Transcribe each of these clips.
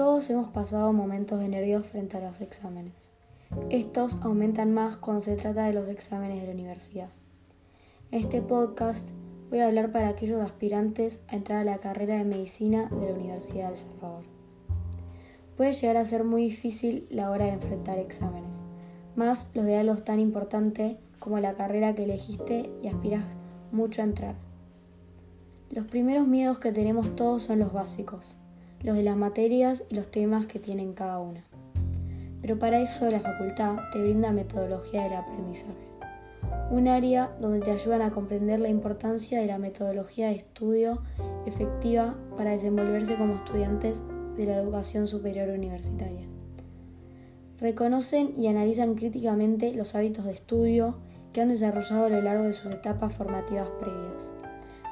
Todos hemos pasado momentos de nervios frente a los exámenes. Estos aumentan más cuando se trata de los exámenes de la universidad. En este podcast voy a hablar para aquellos aspirantes a entrar a la carrera de medicina de la Universidad de Salvador. Puede llegar a ser muy difícil la hora de enfrentar exámenes, más los de algo tan importante como la carrera que elegiste y aspiras mucho a entrar. Los primeros miedos que tenemos todos son los básicos, los de las materias y los temas que tienen cada una. Pero para eso la facultad te brinda metodología del aprendizaje, un área donde te ayudan a comprender la importancia de la metodología de estudio efectiva para desenvolverse como estudiantes de la educación superior universitaria. Reconocen y analizan críticamente los hábitos de estudio que han desarrollado a lo largo de sus etapas formativas previas.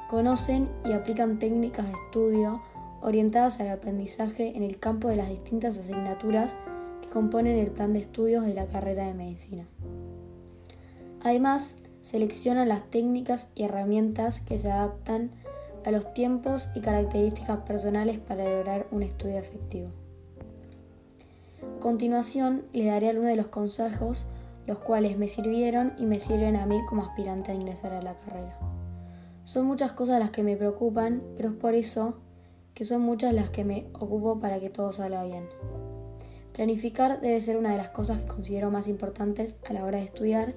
Conocen y aplican técnicas de estudio orientadas al aprendizaje en el campo de las distintas asignaturas que componen el plan de estudios de la carrera de medicina. Además, seleccionan las técnicas y herramientas que se adaptan a los tiempos y características personales para lograr un estudio efectivo. A continuación, les daré algunos de los consejos los cuales me sirvieron y me sirven a mí como aspirante a ingresar a la carrera. Son muchas cosas las que me preocupan, pero es por eso que son muchas las que me ocupo para que todo salga bien. Planificar debe ser una de las cosas que considero más importantes a la hora de estudiar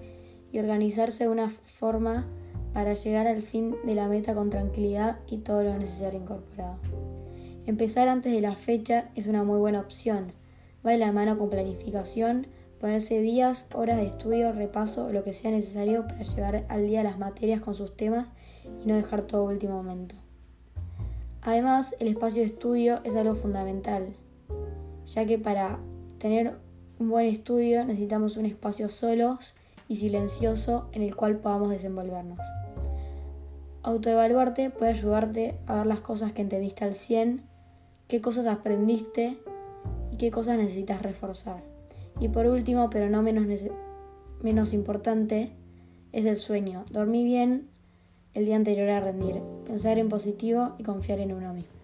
y organizarse de una forma para llegar al fin de la meta con tranquilidad y todo lo necesario incorporado. Empezar antes de la fecha es una muy buena opción. Va de la mano con planificación, ponerse días, horas de estudio, repaso, lo que sea necesario para llevar al día las materias con sus temas y no dejar todo último momento. Además, el espacio de estudio es algo fundamental, ya que para tener un buen estudio necesitamos un espacio solos y silencioso en el cual podamos desenvolvernos. Autoevaluarte puede ayudarte a ver las cosas que entendiste al 100, qué cosas aprendiste y qué cosas necesitas reforzar. Y por último, pero no menos, menos importante, es el sueño. Dormir bien, el día anterior a rendir, pensar en positivo y confiar en uno mismo.